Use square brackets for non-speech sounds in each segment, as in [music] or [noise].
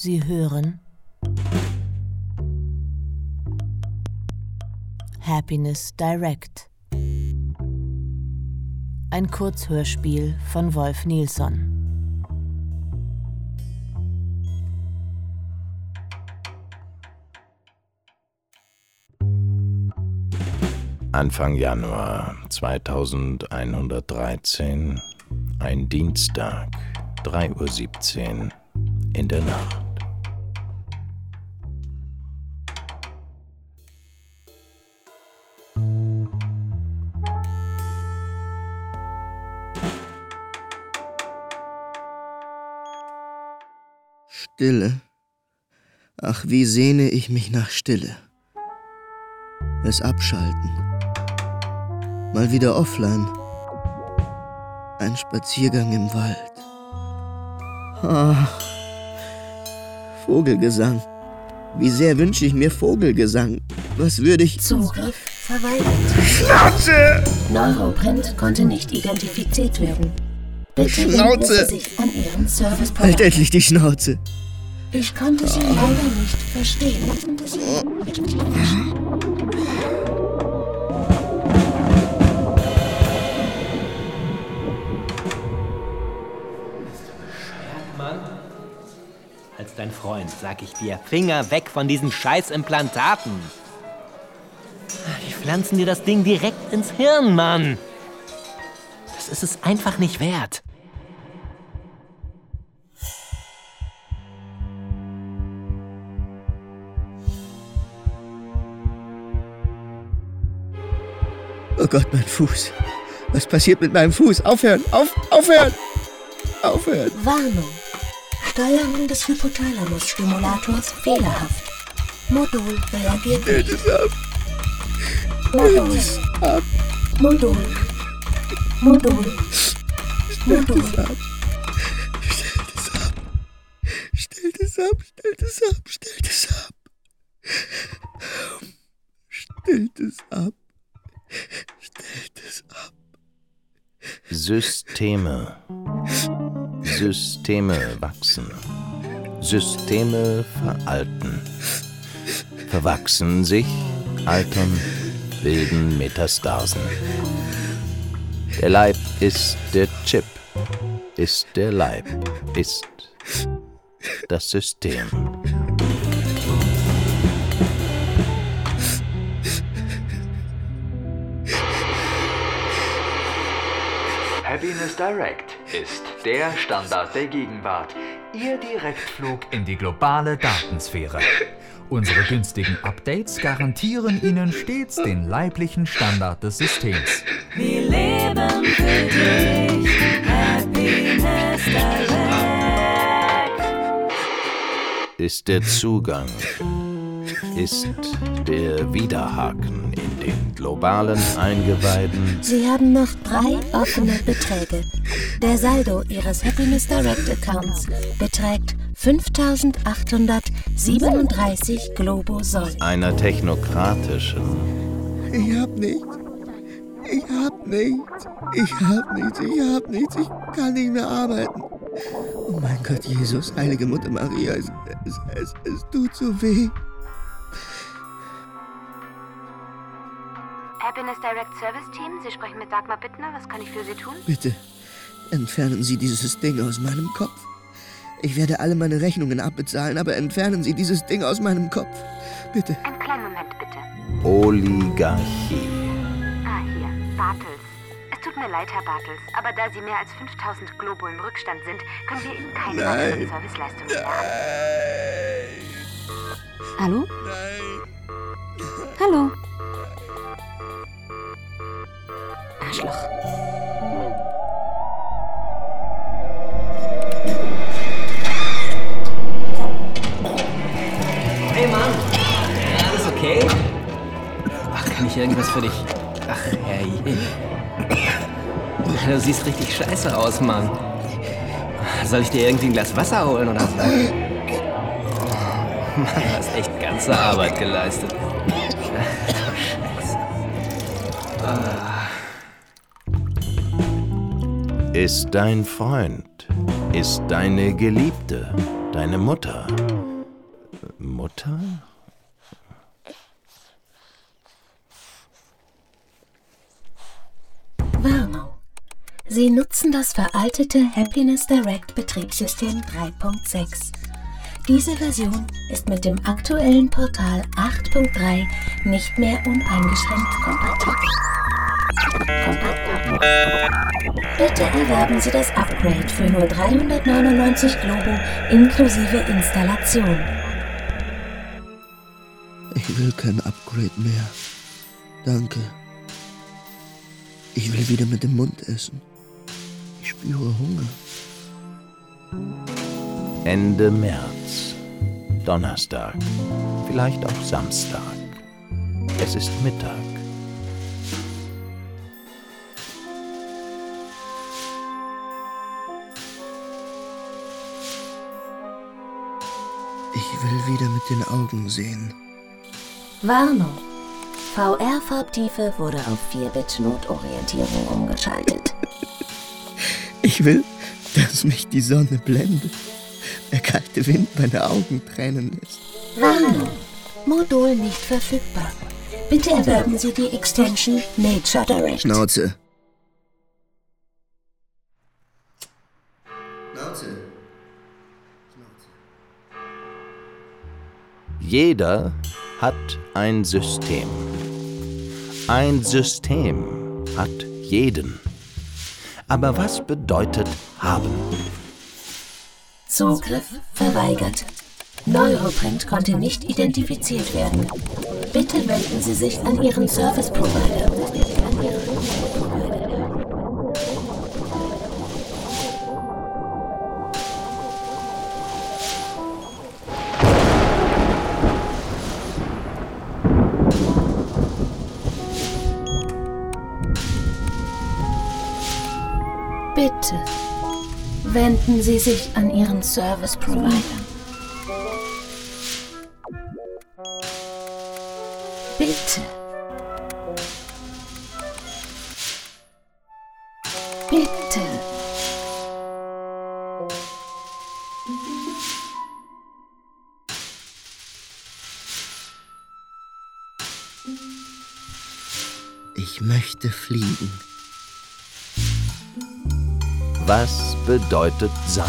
Sie hören Happiness Direct. Ein Kurzhörspiel von Wolf Nilsson. Anfang Januar 2113, ein Dienstag, 3.17 Uhr in der Nacht. Stille. Ach, wie sehne ich mich nach Stille. Es abschalten. Mal wieder offline. Ein Spaziergang im Wald. Ach, Vogelgesang. Wie sehr wünsche ich mir Vogelgesang. Was würde ich... Zugriff verweigert. Schnauze! Neuroprint konnte nicht identifiziert werden. Bitte Schnauze! Service Halt endlich die Schnauze. Ich konnte Sie leider nicht verstehen. Mann. Als dein Freund sag ich dir, Finger weg von diesen Scheißimplantaten. Die pflanzen dir das Ding direkt ins Hirn, Mann. Das ist es einfach nicht wert. Gott, mein Fuß. Was passiert mit meinem Fuß? Aufhören! Auf, aufhören! Aufhören! Warnung. Steuerung des Hypothalamus-Stimulators fehlerhaft. Modul reagiert nicht. es ab! Modul. es ab! Modul. Modul. Stellt es ab! Stellt es ab! Stellt es ab! Stellt es ab! Stellt es ab! Stellt es ab! Systeme. Systeme wachsen. Systeme veralten. Verwachsen sich, altern, bilden Metastasen. Der Leib ist der Chip, ist der Leib, ist das System. Happiness Direct ist der Standard der Gegenwart. Ihr Direktflug in die globale Datensphäre. Unsere günstigen Updates garantieren Ihnen stets den leiblichen Standard des Systems. Wir leben für dich. Happiness Direct. Ist der Zugang, ist der Widerhaken in den globalen Eingeweiden Sie haben noch drei offene Beträge. Der Saldo Ihres Happiness Direct Accounts beträgt 5837 Globosoll. einer technokratischen Ich hab nichts. Ich hab nichts. Ich hab nichts. Ich hab nichts. Ich kann nicht mehr arbeiten. Oh mein Gott, Jesus, heilige Mutter Maria, es, es, es, es tut so weh. Happiness Direct Service Team, Sie sprechen mit Dagmar Bittner. Was kann ich für Sie tun? Bitte, entfernen Sie dieses Ding aus meinem Kopf. Ich werde alle meine Rechnungen abbezahlen, aber entfernen Sie dieses Ding aus meinem Kopf. Bitte. Einen kleinen Moment, bitte. Oligarchie. Ah, hier. Bartels. Es tut mir leid, Herr Bartels, aber da Sie mehr als 5000 Globo im Rückstand sind, können wir Ihnen keine Nein. weiteren Serviceleistungen mehr anbieten. Hallo? Nein. Hallo? Arschloch. Hey Mann! Alles okay? Ach, kann ich irgendwas für dich? Ach, herrje. Du siehst richtig scheiße aus, Mann. Soll ich dir irgendwie ein Glas Wasser holen oder so? Mann, [laughs] du hast echt ganze Arbeit geleistet. Ist dein Freund, ist deine Geliebte, deine Mutter, Mutter? Warnung. Sie nutzen das veraltete Happiness Direct Betriebssystem 3.6. Diese Version ist mit dem aktuellen Portal 8.3 nicht mehr uneingeschränkt kompatibel. Bitte erwerben Sie das Upgrade für nur 399 Globo inklusive Installation. Ich will kein Upgrade mehr. Danke. Ich will wieder mit dem Mund essen. Ich spüre Hunger. Ende März. Donnerstag. Vielleicht auch Samstag. Es ist Mittag. Ich will wieder mit den Augen sehen. Warnung. VR-Farbtiefe wurde auf 4-Bit-Notorientierung umgeschaltet. Ich will, dass mich die Sonne blendet. Der kalte Wind meine Augen tränen lässt. Warnung. Modul nicht verfügbar. Bitte erwerben Sie die Extension Nature Direct. Schnauze. Schnauze. Jeder hat ein System. Ein System hat jeden. Aber was bedeutet haben? Zugriff verweigert. Neuroprint konnte nicht identifiziert werden. Bitte wenden Sie sich an Ihren Service Provider. Bitte wenden Sie sich an Ihren Service Provider. Bitte. Bitte. Ich möchte fliegen. Was bedeutet sein?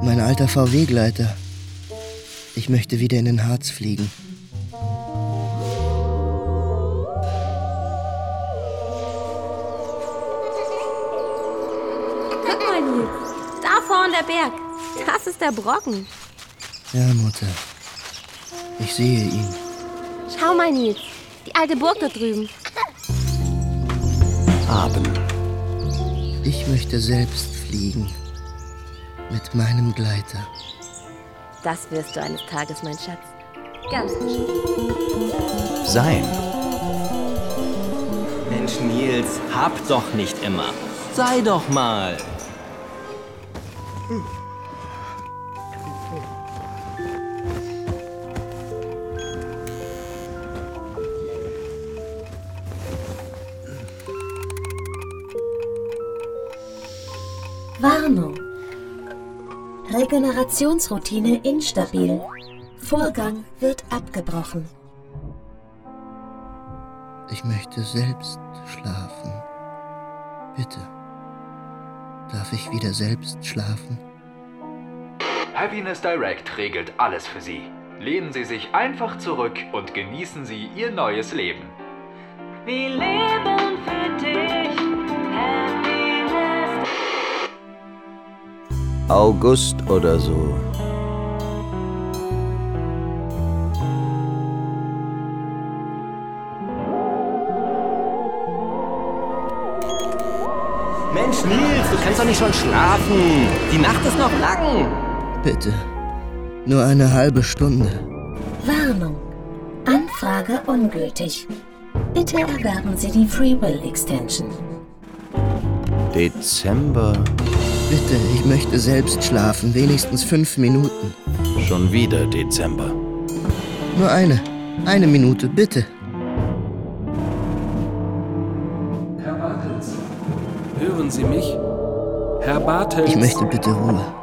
Mein alter VW-Gleiter. Ich möchte wieder in den Harz fliegen. Guck mal, Nils. Da vorne der Berg. Das ist der Brocken. Ja, Mutter. Ich sehe ihn. Schau mal, Nils. Die alte Burg dort drüben. Haben. Ich möchte selbst fliegen. Mit meinem Gleiter. Das wirst du eines Tages, mein Schatz. Ganz bestimmt. Sein. Mensch, Nils, hab doch nicht immer. Sei doch mal. Warnung. Regenerationsroutine instabil. Vorgang wird abgebrochen. Ich möchte selbst schlafen. Bitte. Darf ich wieder selbst schlafen? Happiness Direct regelt alles für Sie. Lehnen Sie sich einfach zurück und genießen Sie Ihr neues Leben. Wir leben für dich. August oder so. Mensch, Nils, du kannst doch nicht schon schlafen. Die Nacht ist noch lang. Bitte. Nur eine halbe Stunde. Warnung. Anfrage ungültig. Bitte erwerben Sie die Free Will Extension. Dezember. Bitte, ich möchte selbst schlafen. Wenigstens fünf Minuten. Schon wieder Dezember. Nur eine. Eine Minute, bitte. Herr Bartels, hören Sie mich? Herr Bartels. Ich möchte bitte Ruhe.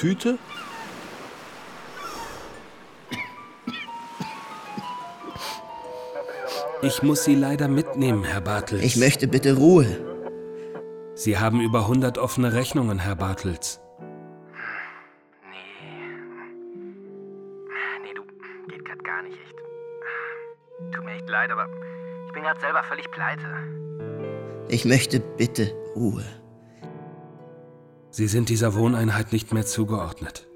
Tüte? Ich muss Sie leider mitnehmen, Herr Bartels. Ich möchte bitte Ruhe. Sie haben über 100 offene Rechnungen, Herr Bartels. Nee, du, geht grad gar nicht, echt. Tut mir echt leid, aber ich bin grad selber völlig pleite. Ich möchte bitte Ruhe. Sie sind dieser Wohneinheit nicht mehr zugeordnet.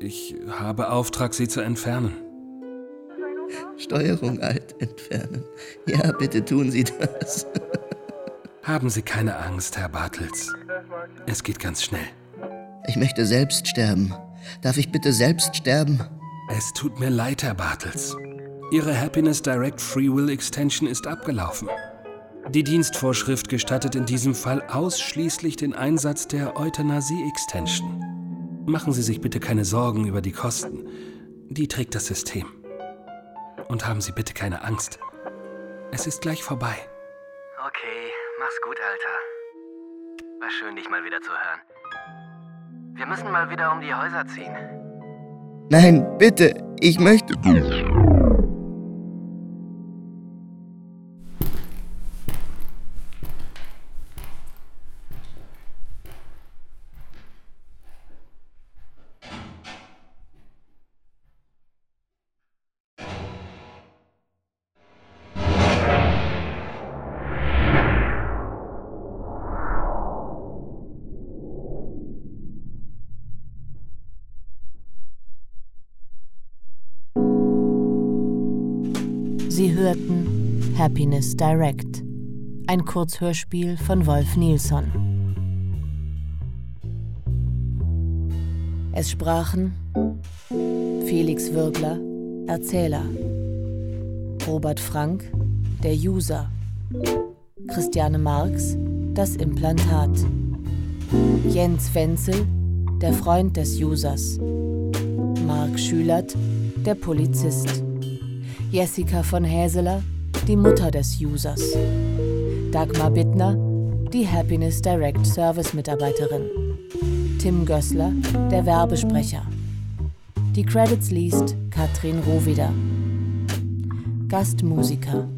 Ich habe Auftrag, Sie zu entfernen. Steuerung alt entfernen. Ja, bitte tun Sie das. Haben Sie keine Angst, Herr Bartels. Es geht ganz schnell. Ich möchte selbst sterben. Darf ich bitte selbst sterben? Es tut mir leid, Herr Bartels. Ihre Happiness Direct Free Will Extension ist abgelaufen. Die Dienstvorschrift gestattet in diesem Fall ausschließlich den Einsatz der Euthanasie Extension. Machen Sie sich bitte keine Sorgen über die Kosten. Die trägt das System. Und haben Sie bitte keine Angst. Es ist gleich vorbei. Okay, mach's gut, Alter. War schön, dich mal wieder zu hören. Wir müssen mal wieder um die Häuser ziehen. Nein, bitte. Ich möchte. Sie hörten Happiness Direct, ein Kurzhörspiel von Wolf Nilsson. Es sprachen Felix Würgler, Erzähler, Robert Frank, der User, Christiane Marx, das Implantat, Jens Wenzel, der Freund des Users, Marc Schülert, der Polizist. Jessica von Häseler, die Mutter des Users. Dagmar Bittner, die Happiness Direct Service Mitarbeiterin. Tim Gößler, der Werbesprecher. Die Credits liest Katrin Rohwider. Gastmusiker.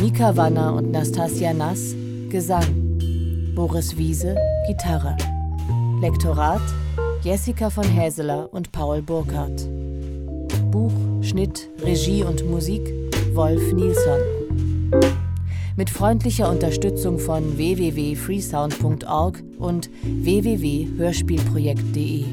Mika Wanner und Nastasia Nass, Gesang. Boris Wiese, Gitarre. Lektorat, Jessica von Häseler und Paul Burkhardt. Buch, Schnitt, Regie und Musik Wolf Nilsson. Mit freundlicher Unterstützung von www.freesound.org und www.hörspielprojekt.de.